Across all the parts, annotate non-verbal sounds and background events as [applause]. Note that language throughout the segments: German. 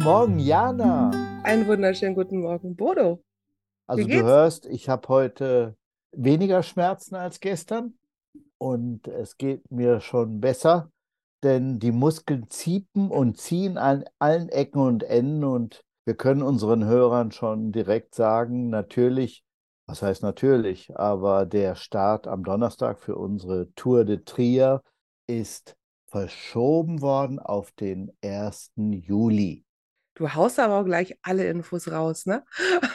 Guten Morgen, Jana. Einen wunderschönen guten Morgen, Bodo. Also du hörst, ich habe heute weniger Schmerzen als gestern und es geht mir schon besser, denn die Muskeln ziepen und ziehen an allen Ecken und Enden und wir können unseren Hörern schon direkt sagen, natürlich, was heißt natürlich, aber der Start am Donnerstag für unsere Tour de Trier ist verschoben worden auf den 1. Juli. Du haust aber auch gleich alle Infos raus, ne?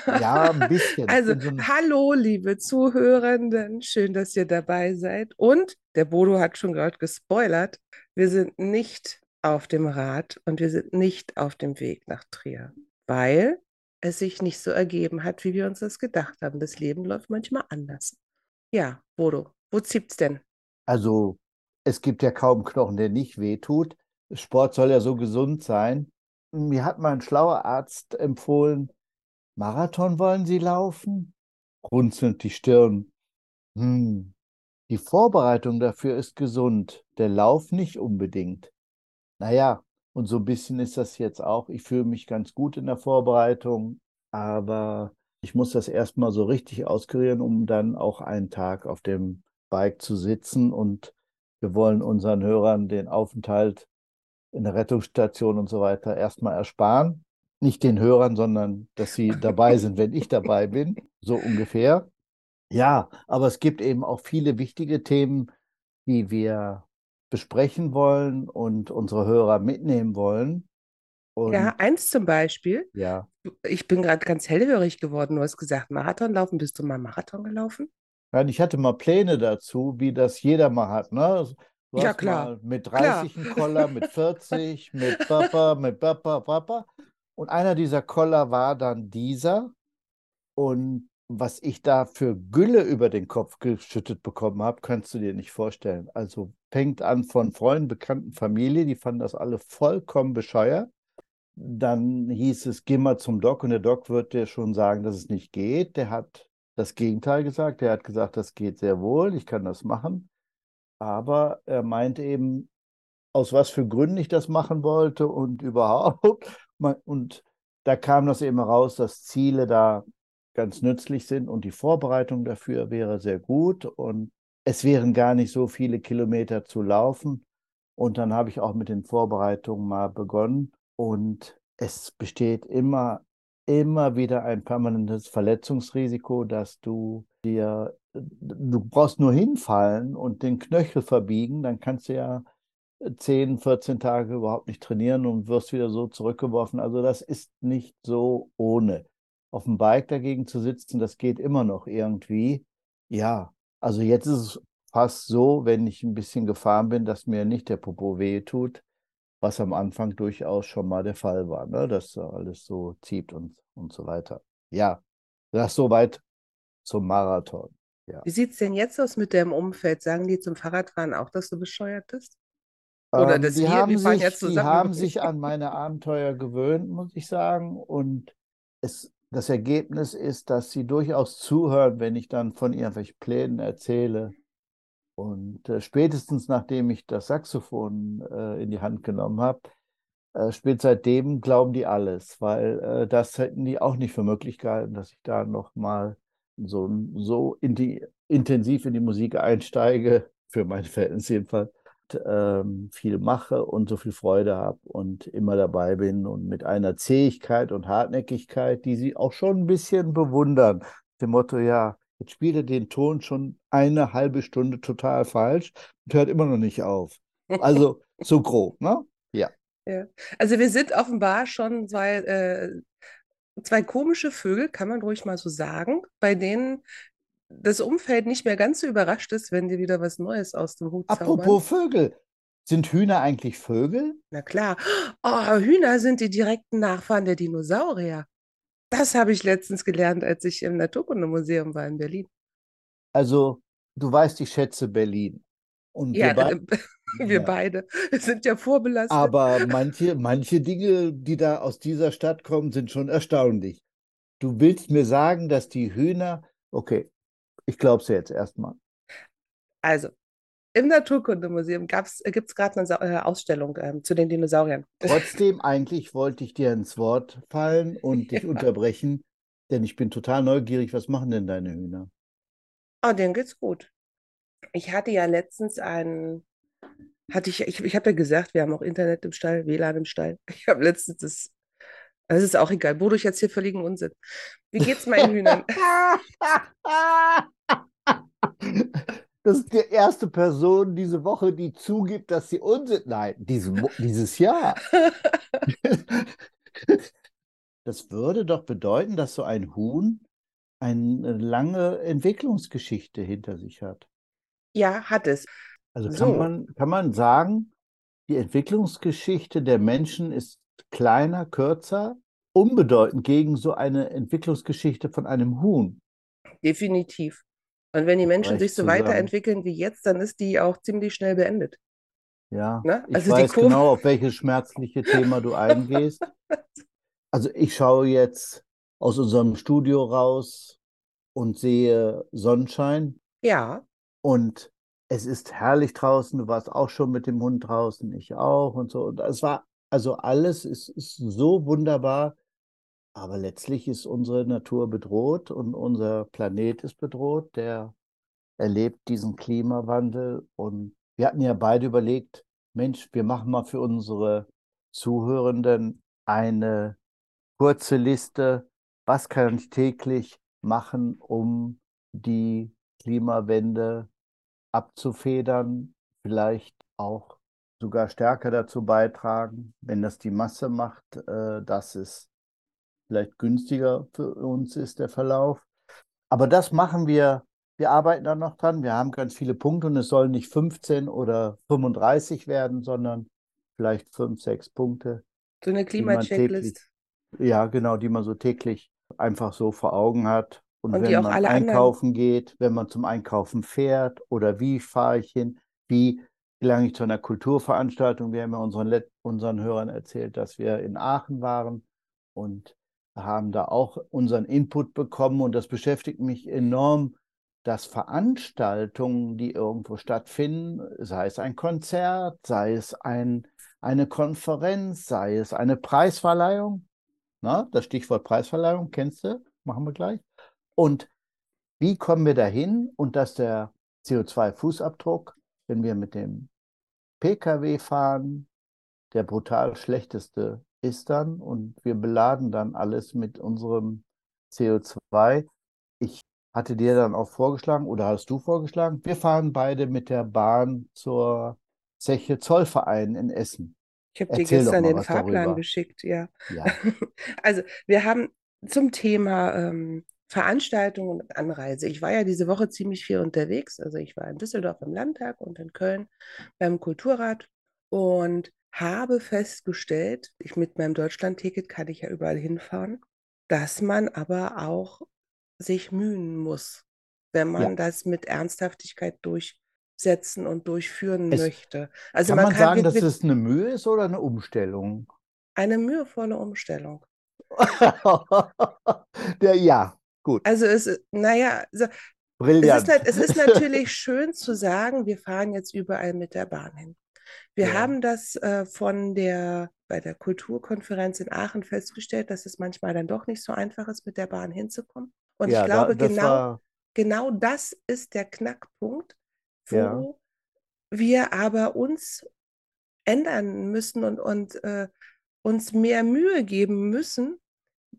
Ja, ein bisschen. Also, so hallo, liebe Zuhörenden. Schön, dass ihr dabei seid. Und der Bodo hat schon gerade gespoilert. Wir sind nicht auf dem Rad und wir sind nicht auf dem Weg nach Trier, weil es sich nicht so ergeben hat, wie wir uns das gedacht haben. Das Leben läuft manchmal anders. Ja, Bodo, wo zieht's denn? Also, es gibt ja kaum Knochen, der nicht wehtut. Sport soll ja so gesund sein. Mir hat mal ein schlauer Arzt empfohlen, Marathon wollen Sie laufen? Runzelnd die Stirn. Hm, die Vorbereitung dafür ist gesund, der Lauf nicht unbedingt. Naja, und so ein bisschen ist das jetzt auch. Ich fühle mich ganz gut in der Vorbereitung, aber ich muss das erstmal so richtig auskurieren, um dann auch einen Tag auf dem Bike zu sitzen. Und wir wollen unseren Hörern den Aufenthalt in der Rettungsstation und so weiter erstmal ersparen. Nicht den Hörern, sondern dass sie dabei [laughs] sind, wenn ich dabei bin, so ungefähr. Ja, aber es gibt eben auch viele wichtige Themen, die wir besprechen wollen und unsere Hörer mitnehmen wollen. Und Ja, eins zum Beispiel. ja, Ich bin gerade ganz hellhörig geworden. Du hast gesagt, Marathon laufen. Bist du mal Marathon gelaufen? Nein, ich hatte mal Pläne dazu, wie das jeder mal hat. Ne? Du Ja, klar. mit Klar. 30 einen Koller, mit 40, mit Papa, mit Papa, Papa. Und einer dieser Koller war dann dieser. Und was ich da für Gülle über den Kopf geschüttet bekommen habe, kannst du dir nicht vorstellen. Also fängt an von Freunden, Bekannten, Familie, die fanden das alle vollkommen bescheuert. Dann hieß es, geh mal zum Doc und der Doc wird dir schon sagen, dass es nicht geht. Der hat das Gegenteil gesagt. Der hat gesagt, das geht sehr wohl, ich kann das machen. Aber er meint eben, aus was für Gründen ich das machen wollte und [laughs] überhaupt. Und da kam das eben raus, dass Ziele da ganz nützlich sind und die Vorbereitung dafür wäre sehr gut und es wären gar nicht so viele Kilometer zu laufen. Und dann habe ich auch mit den Vorbereitungen mal begonnen und es besteht immer, immer wieder ein permanentes Verletzungsrisiko, dass du dir, du brauchst nur hinfallen und den Knöchel verbiegen, dann kannst du ja 10, 14 Tage überhaupt nicht trainieren und wirst wieder so zurückgeworfen. Also das ist nicht so ohne. Auf dem Bike dagegen zu sitzen, das geht immer noch irgendwie. Ja, also jetzt ist es fast so, wenn ich ein bisschen gefahren bin, dass mir nicht der Popo weh tut, was am Anfang durchaus schon mal der Fall war, ne? dass da alles so zieht und, und so weiter. Ja, das soweit zum Marathon. Wie sieht es denn jetzt aus mit dem Umfeld? Sagen die zum Fahrradfahren auch, dass du bescheuert bist? Oder Ähm, dass die wir, haben wir sich, jetzt die zusammen. haben sich an meine Abenteuer gewöhnt, muss ich sagen. Und es, das Ergebnis ist, dass sie durchaus zuhören, wenn ich dann von irgendwelchen Plänen erzähle. Und äh, spätestens nachdem ich das Saxophon äh, in die Hand genommen habe, äh, spät seitdem glauben die alles, weil äh, das hätten die auch nicht für möglich gehalten, dass ich da nochmal so, so in die, intensiv in die Musik einsteige, für mein [laughs] Verhältnis jedenfalls, ähm, viel mache und so viel Freude habe und immer dabei bin und mit einer Zähigkeit und Hartnäckigkeit, die sie auch schon ein bisschen bewundern. Dem Motto, ja, jetzt spielt er den Ton schon eine halbe Stunde total falsch und hört immer noch nicht auf. Also [laughs] so grob, ne? Ja. Ja. Also wir sind offenbar schon zwei, äh, zwei komische Vögel, kann man ruhig mal so sagen, bei denen das Umfeld nicht mehr ganz so überrascht ist, wenn die wieder was Neues aus dem Hut zaubern. Apropos Vögel, sind Hühner eigentlich Vögel? Na klar. Oh, Hühner sind die direkten Nachfahren der Dinosaurier. Das habe ich letztens gelernt, als ich im Naturkundemuseum war in Berlin. Also, du weißt, ich schätze Berlin. Und [laughs] wir Ja, beide. wir Ja. beide sind ja vorbelastet. Aber [laughs] manche, manche Dinge, die da aus dieser Stadt kommen, sind schon erstaunlich. Du willst mir sagen, dass die Hühner, okay, ich glaube es jetzt erstmal. Also, Im Naturkundemuseum gibt es gerade eine Sa äh, Ausstellung ähm, zu den Dinosauriern. [laughs] Trotzdem, eigentlich wollte ich dir ins Wort fallen und [laughs] dich Ja. unterbrechen, denn ich bin total neugierig. Was machen denn deine Hühner? Oh, denen geht's gut. Ich hatte ja letztens einen, hatte ich, ich, ich habe ja gesagt, wir haben auch Internet im Stall, WLAN im Stall. [laughs] Ich habe letztens das, das ist auch egal, wodurch jetzt hier völligen Unsinn. Wie geht's meinen Hühnern? Das ist die erste Person diese Woche, die zugibt, dass sie Unsinn. Nein, diese, Wo- dieses Jahr. [laughs] Das würde doch bedeuten, dass so ein Huhn eine lange Entwicklungsgeschichte hinter sich hat. Ja, hat es. Also kann So. man, kann man sagen, die Entwicklungsgeschichte der Menschen ist kleiner, kürzer, unbedeutend gegen so eine Entwicklungsgeschichte von einem Huhn. Definitiv. Und wenn die Menschen sich so weiterentwickeln wie jetzt, dann ist die auch ziemlich schnell beendet. Ja, Ne? ich Also die weiß genau, auf welches schmerzliche Thema du eingehst. [laughs] Also ich schaue jetzt aus unserem Studio raus und sehe Sonnenschein Ja, und es ist herrlich draußen. Du warst auch schon mit dem Hund draußen, ich auch und so. Und es war, also alles ist, ist so wunderbar, aber letztlich ist unsere Natur bedroht und unser Planet ist bedroht, der erlebt diesen Klimawandel. Und wir hatten ja beide überlegt, Mensch, wir machen mal für unsere Zuhörenden eine kurze Liste, was kann ich täglich machen, um die Klimawende abzufedern, vielleicht auch sogar stärker dazu beitragen, wenn das die Masse macht, äh, dass es vielleicht günstiger für uns ist, der Verlauf. Aber das machen wir, wir arbeiten da noch dran. Wir haben ganz viele Punkte und es sollen nicht 15 oder 35 werden, sondern vielleicht fünf, sechs Punkte, so eine Klima-Checklist. ja, genau, die man so täglich einfach so vor Augen hat. Und Und wenn man alle anderen- einkaufen geht, wenn man zum Einkaufen fährt oder wie fahre ich hin, wie gelange ich zu einer Kulturveranstaltung. Wir haben ja unseren, Let- unseren Hörern erzählt, dass wir in Aachen waren und haben da auch unseren Input bekommen und das beschäftigt mich enorm, dass Veranstaltungen, die irgendwo stattfinden, sei es ein Konzert, sei es ein, eine Konferenz, sei es eine Preisverleihung, na, das Stichwort Preisverleihung kennst du, machen wir gleich. Und wie kommen wir dahin und dass der CO2-Fußabdruck, wenn wir mit dem Pkw fahren, der brutal schlechteste ist dann und wir beladen dann alles mit unserem CO2. Ich hatte dir dann auch vorgeschlagen oder hast du vorgeschlagen, wir fahren beide mit der Bahn zur Zeche Zollverein in Essen. Ich habe dir gestern den Fahrplan darüber. geschickt, ja. Ja, [laughs] Also, wir haben zum Thema ähm, Veranstaltungen und Anreise. Ich war ja diese Woche ziemlich viel unterwegs. Also, ich war in Düsseldorf im Landtag und in Köln beim Kulturrat und habe festgestellt, ich mit meinem Deutschlandticket kann ich ja überall hinfahren, dass man aber auch sich mühen muss, wenn man Ja. das mit Ernsthaftigkeit durchsetzen und durchführen Es- möchte. Also, kann man man kann sagen, dass es eine Mühe ist oder eine Umstellung? eine mühevolle Umstellung. [laughs] Der, ja, gut, Also es, naja, so, es ist, es ist [laughs] natürlich schön zu sagen, wir fahren jetzt überall mit der Bahn hin. Wir Ja. haben das äh, von der, bei der Kulturkonferenz in Aachen festgestellt, dass es manchmal dann doch nicht so einfach ist, mit der Bahn hinzukommen. Und ja, ich glaube, da, genau, war, genau das ist der Knackpunkt, wo Ja. wir aber uns ändern müssen und, und äh, uns mehr Mühe geben müssen,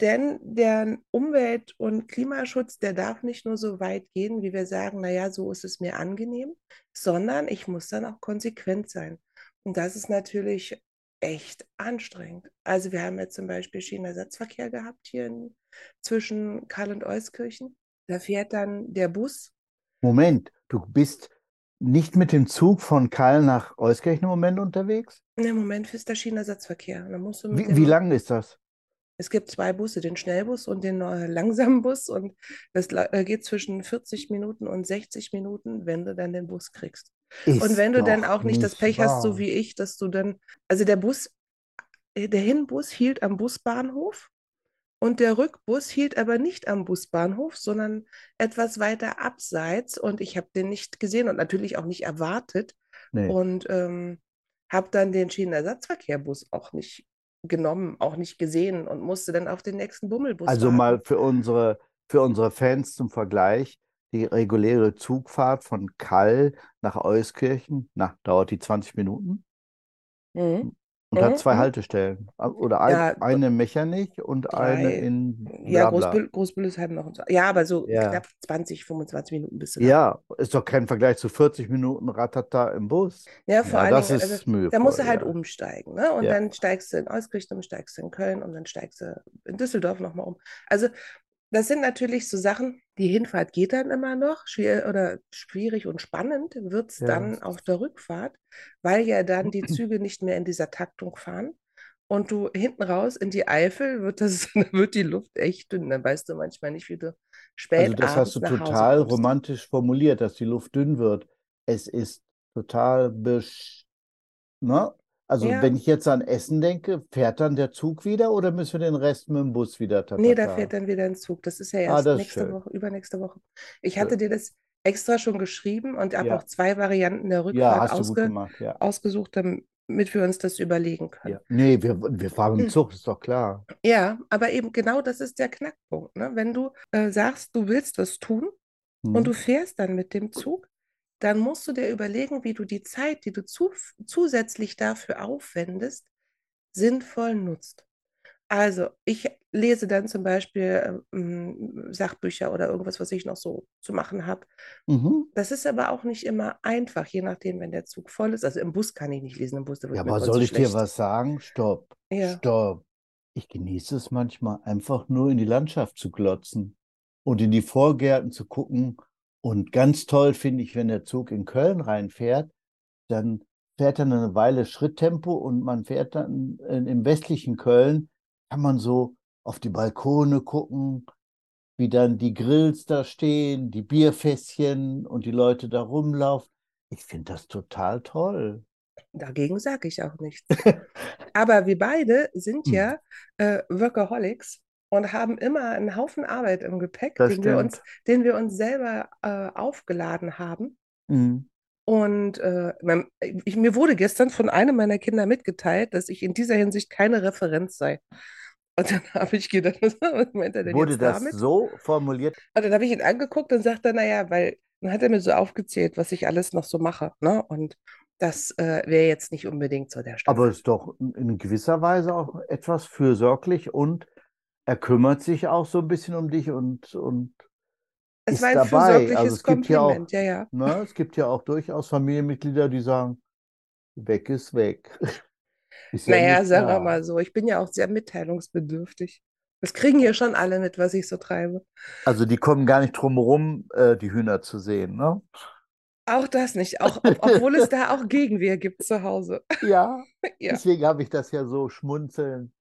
denn der Umwelt- und Klimaschutz, der darf nicht nur so weit gehen, wie wir sagen, naja, so ist es mir angenehm, sondern ich muss dann auch konsequent sein. Und das ist natürlich echt anstrengend. Also wir haben jetzt zum Beispiel Schienenersatzverkehr gehabt hier in, zwischen Karl und Euskirchen. Da fährt dann der Bus. Moment, du bist nicht mit dem Zug von Kahl nach Euskirchen im Moment unterwegs? Im Moment ist der Schienenersatzverkehr. Wie, wie dem, lang ist das? Es gibt zwei Busse, den Schnellbus und den äh, langsamen Bus. Und das äh, geht zwischen 40 Minuten und 60 Minuten, wenn du dann den Bus kriegst. Und Ist wenn du dann auch nicht das nicht Pech hast, so wahr. wie ich, dass du dann, also der Bus, äh, der Hinbus hielt am Busbahnhof Und der Rückbus hielt aber nicht am Busbahnhof, sondern etwas weiter abseits. Und ich habe den nicht gesehen und natürlich auch nicht erwartet. Nee. Und ähm, habe dann den Schienenersatzverkehrbus auch nicht genommen, auch nicht gesehen und musste dann auf den nächsten Bummelbus Also warten. mal für unsere, für unsere Fans zum Vergleich, die reguläre Zugfahrt von Kall nach Euskirchen, na, dauert die 20 Minuten Mhm. Und hat Mhm, zwei mhm. Haltestellen. Oder ein, Ja, eine in Mechernich und eine drei. in Ja, Blabla. Großbüll, Großbüllesheim noch und so. Ja, aber so Ja. knapp 20, 25 Minuten bist du da. Ja, ist doch kein Vergleich zu 40 Minuten Ratata im Bus. Ja, vor Ja, allen das ist also, da mühevoll, musst du halt ja. umsteigen, ne? Und Ja. dann steigst du in um, steigst du in Köln und dann steigst du in Düsseldorf nochmal um. Also, das sind natürlich so Sachen, die Hinfahrt geht dann immer noch, schwer, oder schwierig und spannend wird es Ja. dann auf der Rückfahrt, weil ja dann die [clears throat] Züge nicht mehr in dieser Taktung fahren. Und du hinten raus in die Eifel wird das, [laughs] wird die Luft echt dünn. Dann weißt du manchmal nicht, wie du spät Also das hast du total romantisch formuliert, dass die Luft dünn wird. Es ist total besch... Ne? Also Ja. wenn ich jetzt an Essen denke, fährt dann der Zug wieder oder müssen wir den Rest mit dem Bus wieder Nee, da fährt dann wieder ein Zug. Das ist ja Ah, erst ist nächste. Woche, übernächste Woche. Ich hatte Schön. dir das extra schon geschrieben und habe Ja. auch zwei Varianten der Ja, Rückfahrt gut ausge gemacht, ja. ausgesucht, damit wir uns das überlegen können. Ja. Nee, wir, wir fahren Hm. mit dem Zug, ist doch klar. Ja, aber eben genau das ist der Knackpunkt. Ne? Wenn du äh, sagst, du willst was tun und du Hm. fährst dann mit dem Zug, dann musst du dir überlegen, wie du die Zeit, die du zu, zusätzlich dafür aufwendest, sinnvoll nutzt. Also, ich lese dann zum Beispiel ähm, Sachbücher oder irgendwas, was ich noch so zu machen habe. Mhm. Das ist aber auch nicht immer einfach, je nachdem, wenn der Zug voll ist. Also im Bus kann ich nicht lesen, im Bus, da Ja, aber soll ich dir schlecht. was sagen? Stopp, Ja. stopp. Ich genieße es manchmal, einfach nur in die Landschaft zu glotzen und in die Vorgärten zu gucken. Und ganz toll finde ich, wenn der Zug in Köln reinfährt, dann fährt er eine Weile Schritttempo und man fährt dann im westlichen Köln, kann man so auf die Balkone gucken, wie dann die Grills da stehen, die Bierfässchen und die Leute da rumlaufen. Ich finde das total toll. Dagegen sage ich auch nichts. [laughs] Aber wir beide sind Hm. ja äh, Workaholics und haben immer einen Haufen Arbeit im Gepäck, Das den wir uns, den wir uns selber äh, aufgeladen haben. Mhm. Und äh, ich, mir wurde gestern von einem meiner Kinder mitgeteilt, dass ich in dieser Hinsicht keine Referenz sei. Und dann [laughs] habe ich gedacht, [laughs] was meint er denn Wurde jetzt das damit? so formuliert? Und dann habe ich ihn angeguckt und sagte, naja, weil dann hat er mir so aufgezählt, was ich alles noch so mache. Ne? Und das äh, wäre jetzt nicht unbedingt so der Aber Standard. ist doch in gewisser Weise auch etwas fürsorglich und er kümmert sich auch so ein bisschen um dich und, und Es ist war ein dabei. Also es gibt ja auch, Kompliment, ja, ja. ne, es gibt ja auch durchaus Familienmitglieder, die sagen, weg ist weg. [laughs] Ist ja Naja, nicht sagen wir mal so, ich bin ja auch sehr mitteilungsbedürftig. Das kriegen hier schon alle mit, was ich so treibe. Also die kommen gar nicht drum herum, äh, die Hühner zu sehen, ne? Auch das nicht, auch, ob, [laughs] obwohl es da auch Gegenwehr gibt zu Hause. Ja, [laughs] Ja, deswegen habe ich das ja so schmunzelnd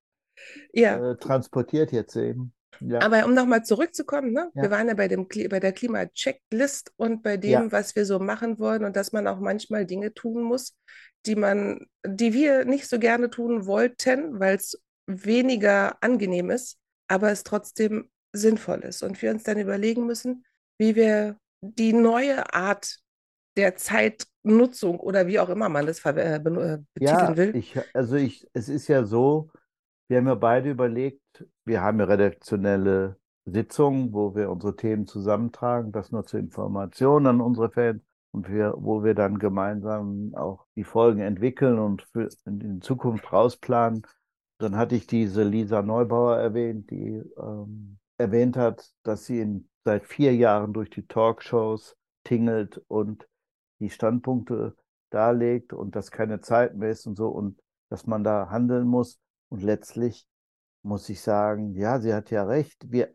ja. äh, transportiert jetzt eben. Ja, Aber um nochmal zurückzukommen, ne? Wir Ja. waren ja bei dem, bei der Klima-Checklist und bei dem, Ja. was wir so machen wollen und dass man auch manchmal Dinge tun muss, die man, die wir nicht so gerne tun wollten, weil es weniger angenehm ist, aber es trotzdem sinnvoll ist. Und wir uns dann überlegen müssen, wie wir die neue Art der Zeitnutzung oder wie auch immer man das äh, äh, betiteln will. ich, also ich, es ist ja so, wir haben ja beide überlegt, wir haben ja redaktionelle Sitzungen, wo wir unsere Themen zusammentragen, das nur zur Information an unsere Fans und wir, wo wir dann gemeinsam auch die Folgen entwickeln und für in Zukunft rausplanen. Dann hatte ich diese Lisa Neubauer erwähnt, die ähm, erwähnt hat, dass sie in, seit vier Jahren durch die Talkshows tingelt und die Standpunkte darlegt und dass keine Zeit mehr ist und so und dass man da handeln muss. Und letztlich muss ich sagen, ja, sie hat ja recht. Wir,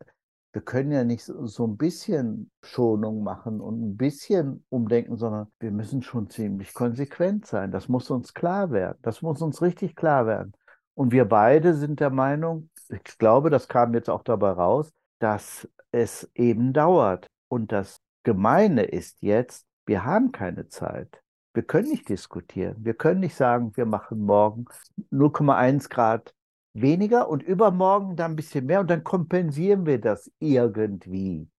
wir können ja nicht so, ein bisschen Schonung machen und ein bisschen umdenken, sondern wir müssen schon ziemlich konsequent sein. Das muss uns klar werden. Das muss uns richtig klar werden. Und wir beide sind der Meinung, ich glaube, das kam jetzt auch dabei raus, dass es eben dauert. Und das Gemeine ist jetzt, wir haben keine Zeit. Wir können nicht diskutieren. Wir können nicht sagen, wir machen morgen 0,1 Grad weniger und übermorgen dann ein bisschen mehr und dann kompensieren wir das irgendwie.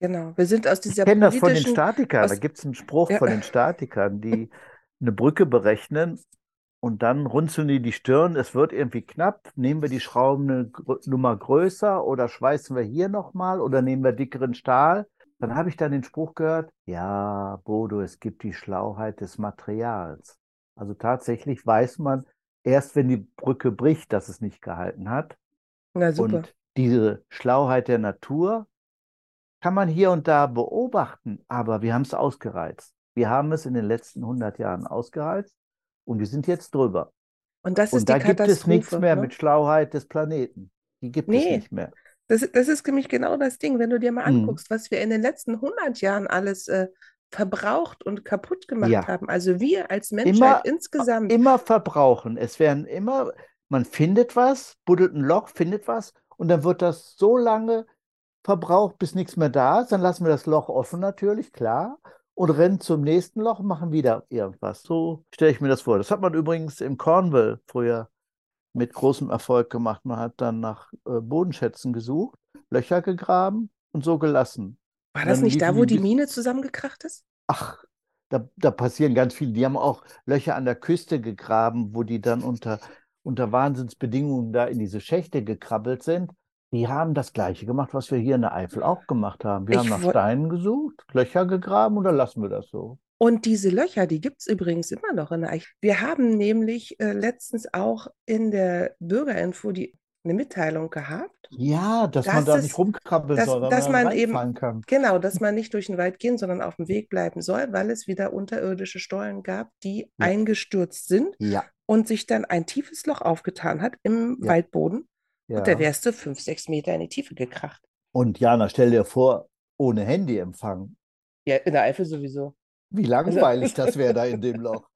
Genau. Wir sind aus Ich dieser kenne das von den Statikern. Da aus, gibt es einen Spruch ja, von den Statikern, die eine Brücke berechnen und dann runzeln die die Stirn. Es wird irgendwie knapp. Nehmen wir die Schrauben eine Nummer größer oder schweißen wir hier nochmal oder nehmen wir dickeren Stahl? Dann habe ich dann den Spruch gehört, ja, Bodo, es gibt die Schlauheit des Materials. Also tatsächlich weiß man erst, wenn die Brücke bricht, dass es nicht gehalten hat. na super. Und diese Schlauheit der Natur kann man hier und da beobachten, aber wir haben es ausgereizt. Wir haben es in den letzten 100 Jahren ausgereizt und wir sind jetzt drüber. Und das ist Und die da gibt es nichts Katastrophe, mehr ne? mit Schlauheit des Planeten. Die gibt es Nee, nicht mehr. Das, das ist nämlich genau das Ding, wenn du dir mal Mhm. anguckst, was wir in den letzten 100 Jahren alles äh, verbraucht und kaputt gemacht Ja, haben. Also wir als Menschheit immer, insgesamt. immer verbrauchen. Es werden immer, man findet was, buddelt ein Loch, findet was und dann wird das so lange verbraucht, bis nichts mehr da ist. Dann lassen wir das Loch offen natürlich, klar, und rennen zum nächsten Loch und machen wieder irgendwas. So stelle ich mir das vor. Das hat man übrigens im Cornwall früher mit großem Erfolg gemacht. Man hat dann nach äh, Bodenschätzen gesucht, Löcher gegraben und so gelassen. War das dann nicht da, wo die Mine zusammengekracht ist? ach, da, da passieren ganz viele. Die haben auch Löcher an der Küste gegraben, wo die dann unter, unter Wahnsinnsbedingungen da in diese Schächte gekrabbelt sind. Die haben das Gleiche gemacht, was wir hier in der Eifel auch gemacht haben. Wir haben Ich nach woll- Steinen gesucht, Löcher gegraben und dann lassen wir das so. Und diese Löcher, die gibt es übrigens immer noch in der Eichel. Wir haben nämlich äh, letztens auch in der Bürgerinfo die, eine Mitteilung gehabt, Ja, dass man dass da nicht es, rumkrabbeln dass, soll, man dass dann man eben, kann. genau, dass man nicht durch den Wald gehen, sondern auf dem Weg bleiben soll, weil es wieder unterirdische Stollen gab, die Ja, eingestürzt sind ja, und sich dann ein tiefes Loch aufgetan hat im ja, Waldboden. Und da wärst du fünf, sechs Meter in die Tiefe gekracht. Und Jana, stell dir vor, ohne Handyempfang. Ja, in der Eifel sowieso. Wie Also, langweilig das wäre da in dem [laughs] Loch.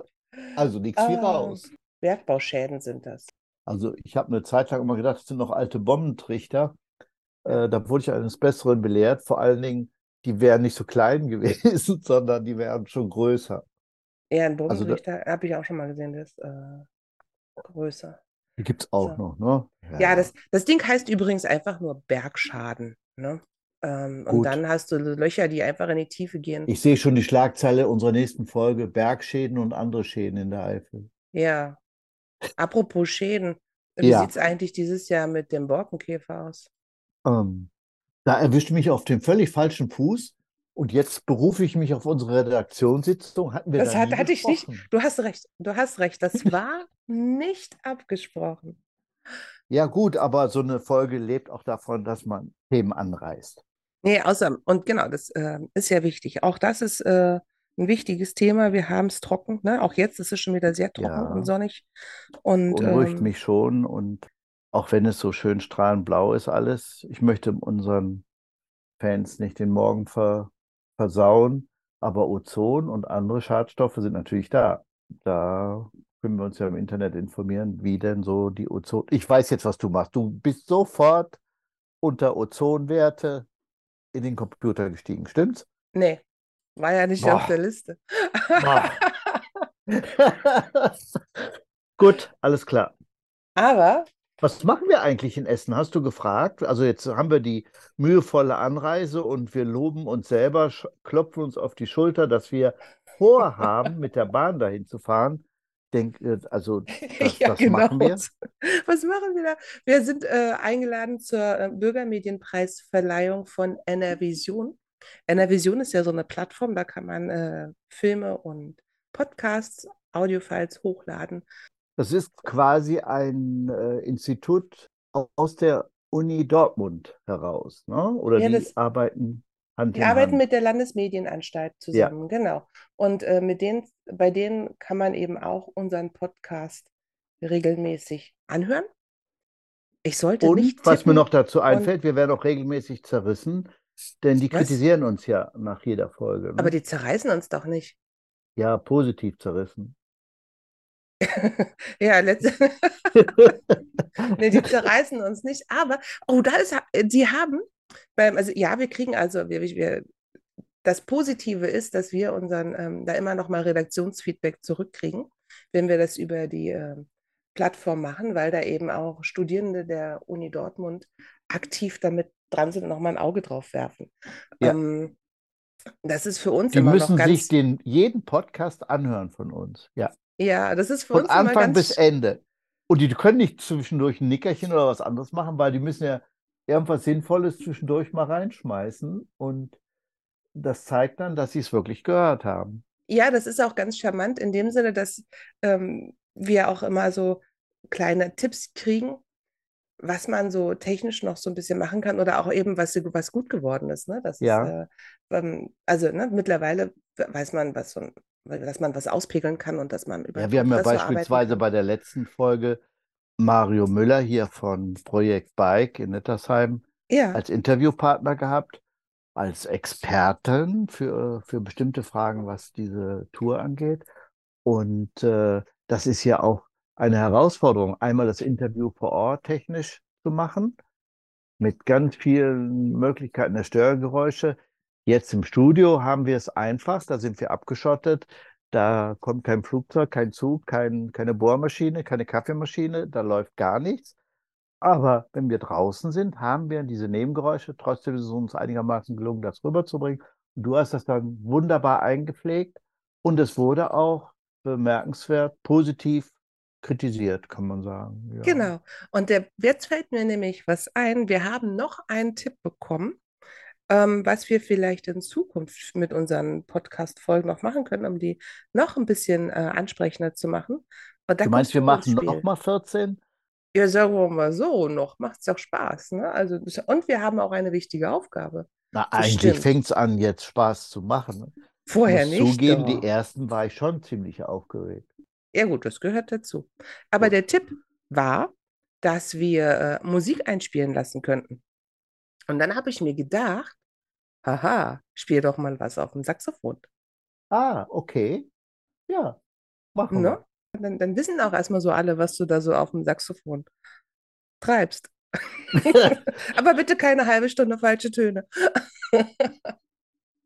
Also nichts wie ah, raus. Bergbauschäden sind das. Also ich habe eine Zeit lang immer gedacht, es sind noch alte Bombentrichter. Äh, da wurde ich eines Besseren belehrt. Vor allen Dingen, die wären nicht so klein [laughs] gewesen, sondern die wären schon größer. Ja, ein Also da, Bodentrichter habe ich auch schon mal gesehen, der ist äh, größer. die gibt es auch So. noch, ne? Ja, Ja, das, das Ding heißt übrigens einfach nur Bergschaden. Ne? Ähm, und dann hast du Löcher, die einfach in die Tiefe gehen. Ich sehe schon die Schlagzeile unserer nächsten Folge: Bergschäden und andere Schäden in der Eifel. Ja, apropos Schäden, wie Ja, sieht es eigentlich dieses Jahr mit dem Borkenkäfer aus? ähm, da erwischt mich auf dem völlig falschen Fuß. Und jetzt berufe ich mich auf unsere Redaktionssitzung. Hatten wir Das da hat, hatte ich nicht. Du hast recht, du hast recht. Das [laughs] war nicht abgesprochen. Ja, gut, aber so eine Folge lebt auch davon, dass man Themen anreißt. Nee, außer, und genau, das äh, ist ja wichtig. Auch das ist äh, ein wichtiges Thema. Wir haben es trocken, ne? Auch jetzt ist es schon wieder sehr trocken und Ja, sonnig. Und beunruhigt ähm, mich schon. Und auch wenn es so schön strahlend blau ist, alles, ich möchte unseren Fans nicht den Morgen ver, versauen, aber Ozon und andere Schadstoffe sind natürlich da. Da können wir uns ja im Internet informieren, wie denn so die Ozon. Ich weiß jetzt, was du machst. Du bist sofort unter Ozonwerte in den Computer gestiegen, stimmt's? nee, war ja nicht auf der Boah, Liste. boah. [laughs] Gut, alles klar. Aber Was machen wir eigentlich in Essen? Hast du gefragt? Also jetzt haben wir die mühevolle Anreise und wir loben uns selber, klopfen uns auf die Schulter, dass wir vorhaben, mit der Bahn dahin zu fahren. Denk, äh, also [laughs] das, ja, das genau. machen wir. [laughs] Was, machen wir da? Wir sind äh, eingeladen zur äh, Bürgermedienpreisverleihung von NRVision. NRVision ist ja so eine Plattform, da kann man äh, Filme und Podcasts, Audiofiles hochladen. Das ist quasi ein äh, Institut au- aus der Uni Dortmund heraus, ne? Oder Ja, die arbeiten Hand in arbeiten Hand. mit der Landesmedienanstalt Ja. zusammen, genau. Und äh, mit denen, bei denen kann man eben auch unseren Podcast regelmäßig anhören. Ich sollte Und nicht was mir noch dazu und einfällt, wir werden auch regelmäßig zerrissen, denn die was? kritisieren uns ja nach jeder Folge, Aber ne? die zerreißen uns doch nicht. Ja, positiv zerrissen. [laughs] Ja, letzte. [laughs] Nee, die zerreißen uns nicht. Aber, oh, da ist, die haben, beim, also ja, wir kriegen also, wir, wir, das Positive ist, dass wir unseren, ähm, da immer noch mal Redaktionsfeedback zurückkriegen, wenn wir das über die ähm, Plattform machen, weil da eben auch Studierende der Uni Dortmund aktiv damit dran sind und nochmal ein Auge drauf werfen. Ja. Ähm, das ist für uns Die immer müssen noch sich ganz, den, jeden Podcast anhören von uns. Ja. ja, das ist für Von uns immer Anfang bis Ende. Und die können nicht zwischendurch ein Nickerchen oder was anderes machen, weil die müssen ja irgendwas Sinnvolles zwischendurch mal reinschmeißen. Und das zeigt dann, dass sie es wirklich gehört haben. ja, das ist auch ganz charmant in dem Sinne, dass ähm, wir auch immer so kleine Tipps kriegen, was man so technisch noch so ein bisschen machen kann oder auch eben, was, was gut geworden ist. Ne? Das ist, Ja. äh, ähm, also ne, mittlerweile weiß man, was so dass man was auspegeln kann und dass man über Ja, wir haben ja beispielsweise bei der letzten Folge Mario Müller hier von Projekt Bike in Nettersheim Ja, als Interviewpartner gehabt, als Experten für, für bestimmte Fragen, was diese Tour angeht. Und äh, das ist ja auch eine Herausforderung, einmal das Interview vor Ort technisch zu machen, mit ganz vielen Möglichkeiten der Störgeräusche. Jetzt im Studio haben wir es einfach, da sind wir abgeschottet. Da kommt kein Flugzeug, kein Zug, kein, keine Bohrmaschine, keine Kaffeemaschine, da läuft gar nichts. Aber wenn wir draußen sind, haben wir diese Nebengeräusche. Trotzdem ist es uns einigermaßen gelungen, das rüberzubringen. Und du hast das dann wunderbar eingepflegt und es wurde auch bemerkenswert positiv kritisiert, kann man sagen. Ja. genau. Und der, jetzt fällt mir nämlich was ein. Wir haben noch einen Tipp bekommen, ähm, was wir vielleicht in Zukunft mit unseren Podcast-Folgen noch machen können, um die noch ein bisschen äh, ansprechender zu machen. Du meinst, wir machen nochmal 14? Ja, sagen wir mal so, noch macht es doch Spaß. Ne? Also, und wir haben auch eine wichtige Aufgabe. Na, Das eigentlich fängt es an, jetzt Spaß zu machen. Ich Vorher muss nicht. zugeben, doch. die ersten war ich schon ziemlich aufgeregt. Ja, gut, das gehört dazu. Aber Gut. der Tipp war, dass wir äh, Musik einspielen lassen könnten. Und dann habe ich mir gedacht, haha, spiel doch mal was auf dem Saxophon. Ah, okay. Ja, machen Ne? Dann, dann wissen auch erstmal so alle, was du da so auf dem Saxophon treibst. wir. [laughs] Aber bitte keine halbe Stunde falsche Töne. [laughs]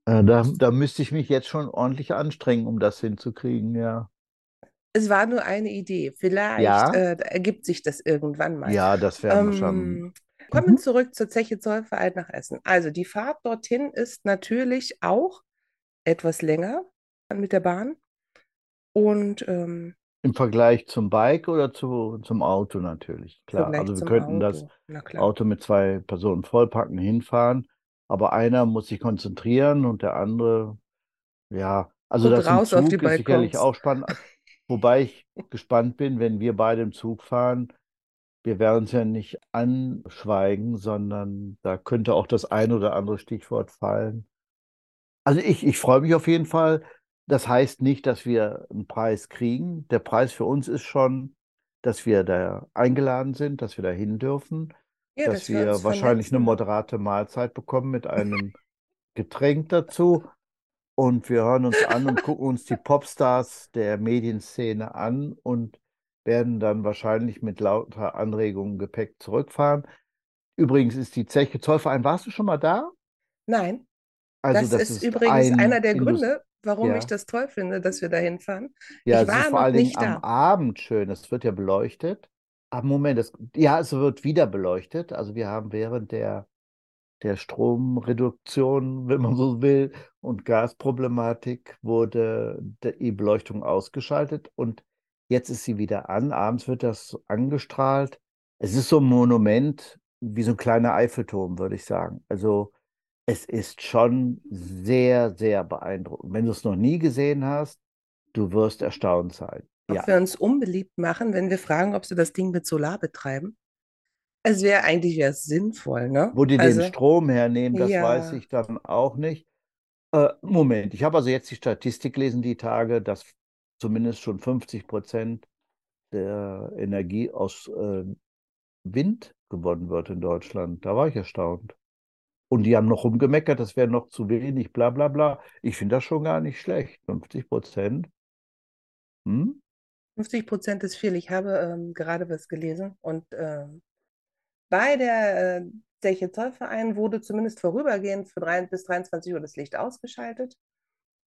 Äh, Da, da müsste ich mich jetzt schon ordentlich anstrengen, um das hinzukriegen, ja. Es war nur eine Idee. Vielleicht Ja. äh, ergibt sich das irgendwann mal. Ja, das werden wir schon. Kommen Mhm. zurück zur Zeche Zollverein nach Essen. Also die Fahrt dorthin ist natürlich auch etwas länger mit der Bahn. Und ähm, Im Vergleich zum Bike oder zu, zum Auto natürlich, klar. Vergleich Also wir könnten das Auto. Klar. Auto mit zwei Personen vollpacken, hinfahren, aber einer muss sich konzentrieren und der andere, ja, also Guck das raus auf die Zug ist sicherlich auch spannend. Wobei ich [laughs] gespannt bin, wenn wir beide im Zug fahren, wir werden es ja nicht anschweigen, sondern da könnte auch das ein oder andere Stichwort fallen. Also ich, ich freue mich auf jeden Fall. Das heißt nicht, dass wir einen Preis kriegen. Der Preis für uns ist schon, dass wir da eingeladen sind, dass wir da hin dürfen, Ja, dass dass wir wir wahrscheinlich eine vernetzen. moderate Mahlzeit bekommen mit einem Getränk dazu. Und wir hören uns an und gucken uns die Popstars der Medienszene an und werden dann wahrscheinlich mit lauter Anregungen Gepäck zurückfahren. Übrigens ist die Zeche Zollverein, warst du schon mal da? Nein, Also das das ist ist übrigens ein einer der Indust- Gründe, warum ich Ja. das toll finde, dass wir da hinfahren. Ja, Ich es ist war vor noch allen Dingen nicht am da. Abend schön. Es wird ja beleuchtet. Aber Moment, es, ja, es wird wieder beleuchtet. Also wir haben während der, der Stromreduktion, wenn man so will, und Gasproblematik wurde die Beleuchtung ausgeschaltet und jetzt ist sie wieder an. Abends wird das angestrahlt. Es ist so ein Monument, wie so ein kleiner Eiffelturm, würde ich sagen. Also es ist schon sehr, sehr beeindruckend. Wenn du es noch nie gesehen hast, du wirst erstaunt sein. Ob Ja. wir uns unbeliebt machen, wenn wir fragen, ob sie das Ding mit Solar betreiben. Es wäre eigentlich wär's sinnvoll, ne? Wo die Also, den Strom hernehmen, das weiß ja. ich dann auch nicht. Äh, Moment, ich habe also jetzt die Statistik gelesen, die Tage, dass zumindest schon 50 Prozent der Energie aus äh, Wind gewonnen wird in Deutschland. Da war ich erstaunt. Und die haben noch rumgemeckert, das wäre noch zu wenig, bla bla bla. Ich finde das schon gar nicht schlecht. 50 Prozent. Hm? 50 Prozent ist viel. Ich habe ähm, gerade was gelesen und ähm, bei der äh, Zollverein wurde zumindest vorübergehend für drei, bis 23 Uhr das Licht ausgeschaltet.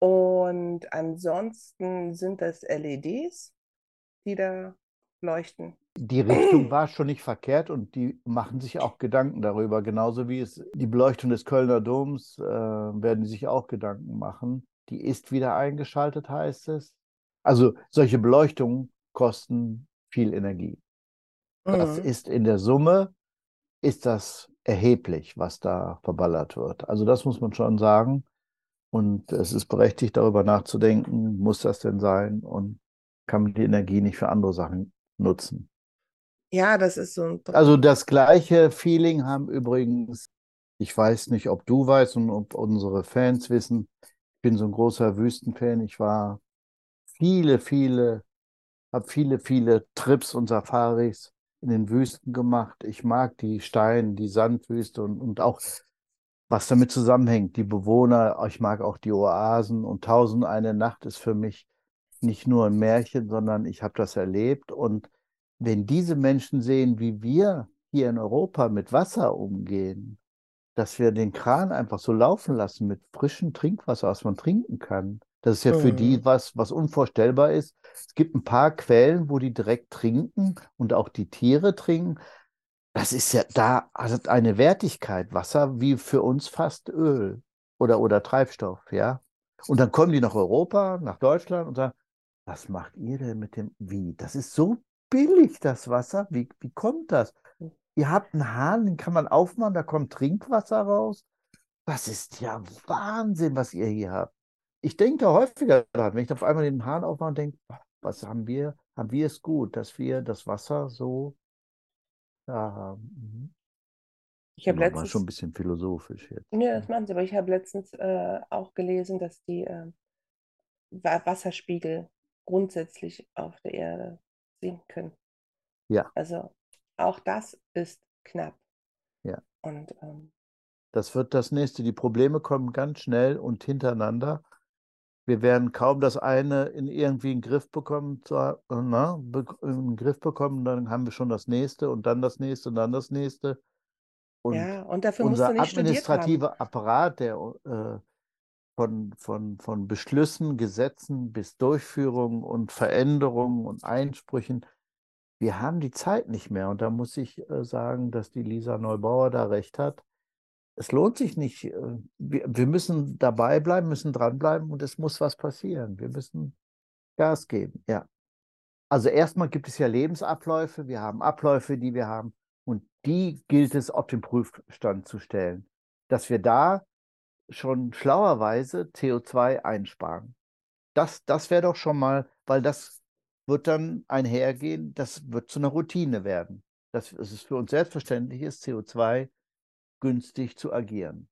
Und ansonsten sind das LEDs, die da leuchten. Die Richtung war schon nicht verkehrt und die machen sich auch Gedanken darüber. Genauso wie es die Beleuchtung des Kölner Doms äh, werden die sich auch Gedanken machen. Die ist wieder eingeschaltet, heißt es. Also solche Beleuchtungen kosten viel Energie. Das Mhm. ist in der Summe, ist das erheblich, was da verballert wird. Also das muss man schon sagen. Und es ist berechtigt, darüber nachzudenken, muss das denn sein und kann man die Energie nicht für andere Sachen nutzen. Ja, das ist so ein Also das gleiche Feeling haben übrigens, ich weiß nicht, ob du weißt und ob unsere Fans wissen, ich bin so ein großer Wüstenfan. Ich war viele, viele, habe viele, viele Trips und Safaris in den Wüsten gemacht. Ich mag die Stein, die Sandwüste und, und auch was damit zusammenhängt, die Bewohner. Ich mag auch die Oasen und Tausend eine Nacht ist für mich nicht nur ein Märchen, sondern ich habe das erlebt. Und wenn diese Menschen sehen, wie wir hier in Europa mit Wasser umgehen, dass wir den Kran einfach so laufen lassen mit frischem Trinkwasser, was man trinken kann. Das ist ja für die Mhm. was, was unvorstellbar ist. Es gibt ein paar Quellen, wo die direkt trinken und auch die Tiere trinken. Das ist ja da hat eine Wertigkeit, Wasser, wie für uns fast Öl oder, oder Treibstoff, ja. Und dann kommen die nach Europa, nach Deutschland und sagen, was macht ihr denn mit dem, wie? Das ist so billig, das Wasser. Wie, wie kommt das? Ihr habt einen Hahn, den kann man aufmachen, da kommt Trinkwasser raus. Das ist ja Wahnsinn, was ihr hier habt. Ich denke da häufiger daran, wenn ich auf einmal den Hahn aufmache und denke, was haben wir, haben wir es gut, dass wir das Wasser so haben. Mhm. Ich habe Genau, war letztens, schon ein bisschen philosophisch jetzt. ja, das machen sie, aber ich habe letztens äh, auch gelesen, dass die äh, Wa- Wasserspiegel grundsätzlich auf der Erde sinken. Ja. Also auch das ist knapp. Ja. Und ähm, Das wird das nächste. Die Probleme kommen ganz schnell und hintereinander. Wir werden kaum das eine in irgendwie in den Griff bekommen, na, be in den Griff bekommen, dann haben wir schon das nächste und dann das nächste und dann das nächste. Und ja, und dafür musst du unser nicht administrativer Apparat, der äh, von, von, von Beschlüssen, Gesetzen bis Durchführungen und Veränderungen und Einsprüchen, wir haben die Zeit nicht mehr. Und da muss ich äh, sagen, dass die Lisa Neubauer da recht hat. Es lohnt sich nicht. äh, Wir, wir müssen dabei bleiben, müssen dranbleiben und es muss was passieren. Wir müssen Gas geben, ja. Also erstmal gibt es ja Lebensabläufe, wir haben Abläufe, die wir haben und die gilt es auf den Prüfstand zu stellen, dass wir da schon schlauerweise CO2 einsparen. Das, das wäre doch schon mal, weil das wird dann einhergehen, das wird zu einer Routine werden. Dass es für uns selbstverständlich ist, CO2 günstig zu agieren.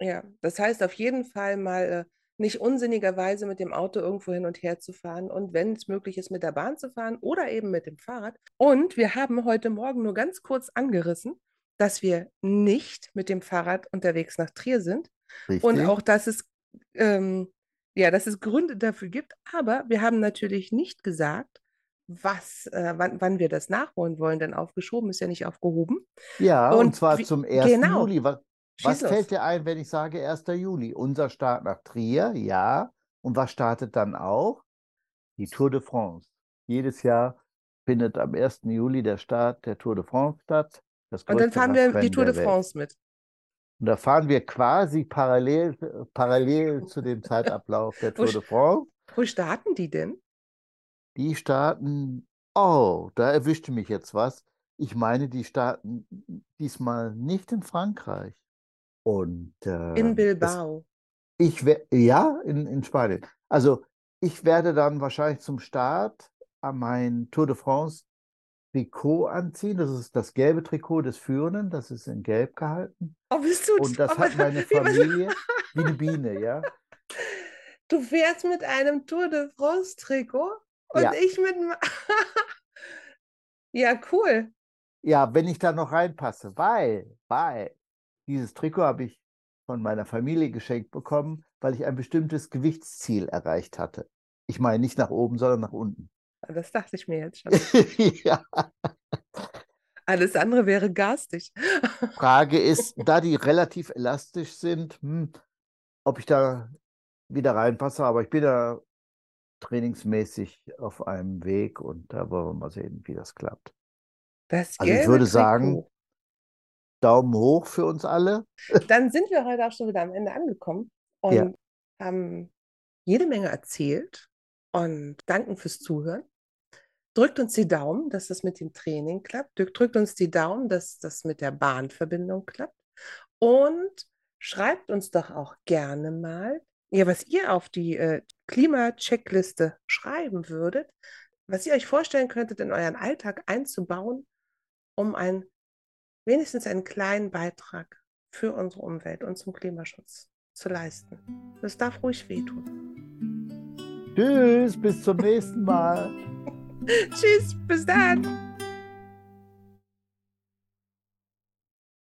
Ja, das heißt auf jeden Fall mal äh, nicht unsinnigerweise mit dem Auto irgendwo hin und her zu fahren und wenn es möglich ist, mit der Bahn zu fahren oder eben mit dem Fahrrad. Und wir haben heute Morgen nur ganz kurz angerissen, dass wir nicht mit dem Fahrrad unterwegs nach Trier sind Richtig? und auch, dass es, ähm, ja, dass es Gründe dafür gibt. Aber wir haben natürlich nicht gesagt, was, äh, wann, wann wir das nachholen wollen, denn aufgeschoben ist ja nicht aufgehoben. Ja, und Und zwar wie- zum 1. genau. Juli. Was, was fällt dir ein, wenn ich sage 1. Juli? Unser Start nach Trier, ja. Und was startet dann auch? Die Tour de France. Jedes Jahr findet am 1. Juli der Start der Tour de France statt. Und dann fahren wir die Tour de Welt. France mit. Und da fahren wir quasi parallel, parallel [laughs] zu dem Zeitablauf der Tour de France. Wo starten die denn? Die starten, oh, da erwischte mich jetzt was. Ich meine, die starten diesmal nicht in Frankreich. Und äh, In es, Bilbao. ich wär, ja, in, in Spanien. Also ich werde dann wahrscheinlich zum Start an mein Tour de France Trikot anziehen. Das ist das gelbe Trikot des Führenden, das ist in Gelb gehalten. Oh, bist du, Und das hat meine [laughs] Familie wie eine Biene, [laughs] ja. Du fährst mit einem Tour de France Trikot und Ja. ich mit [laughs] ja, cool. Ja, wenn ich da noch reinpasse, weil, weil dieses Trikot habe ich von meiner Familie geschenkt bekommen, weil ich ein bestimmtes Gewichtsziel erreicht hatte. Ich meine nicht nach oben, sondern nach unten. Das dachte ich mir jetzt schon. [laughs] ja. Alles andere wäre garstig. [laughs] Frage ist, da die relativ elastisch sind, hm, ob ich da wieder reinpasse, aber ich bin da trainingsmäßig auf einem Weg und da wollen wir mal sehen, wie das klappt. Das Also ich würde sagen, Trikot. Daumen hoch für uns alle. [laughs] Dann sind wir heute auch schon wieder am Ende angekommen und Ja. haben jede Menge erzählt und danken fürs Zuhören. Drückt uns die Daumen, dass das mit dem Training klappt. Drückt uns die Daumen, dass das mit der Bahnverbindung klappt. Und schreibt uns doch auch gerne mal, ja, was ihr auf die äh, Klima-Checkliste schreiben würdet, was ihr euch vorstellen könntet, in euren Alltag einzubauen, um ein, wenigstens einen kleinen Beitrag für unsere Umwelt und zum Klimaschutz zu leisten. Das darf ruhig wehtun. Tschüss, bis zum nächsten Mal. [laughs] Tschüss, bis dann.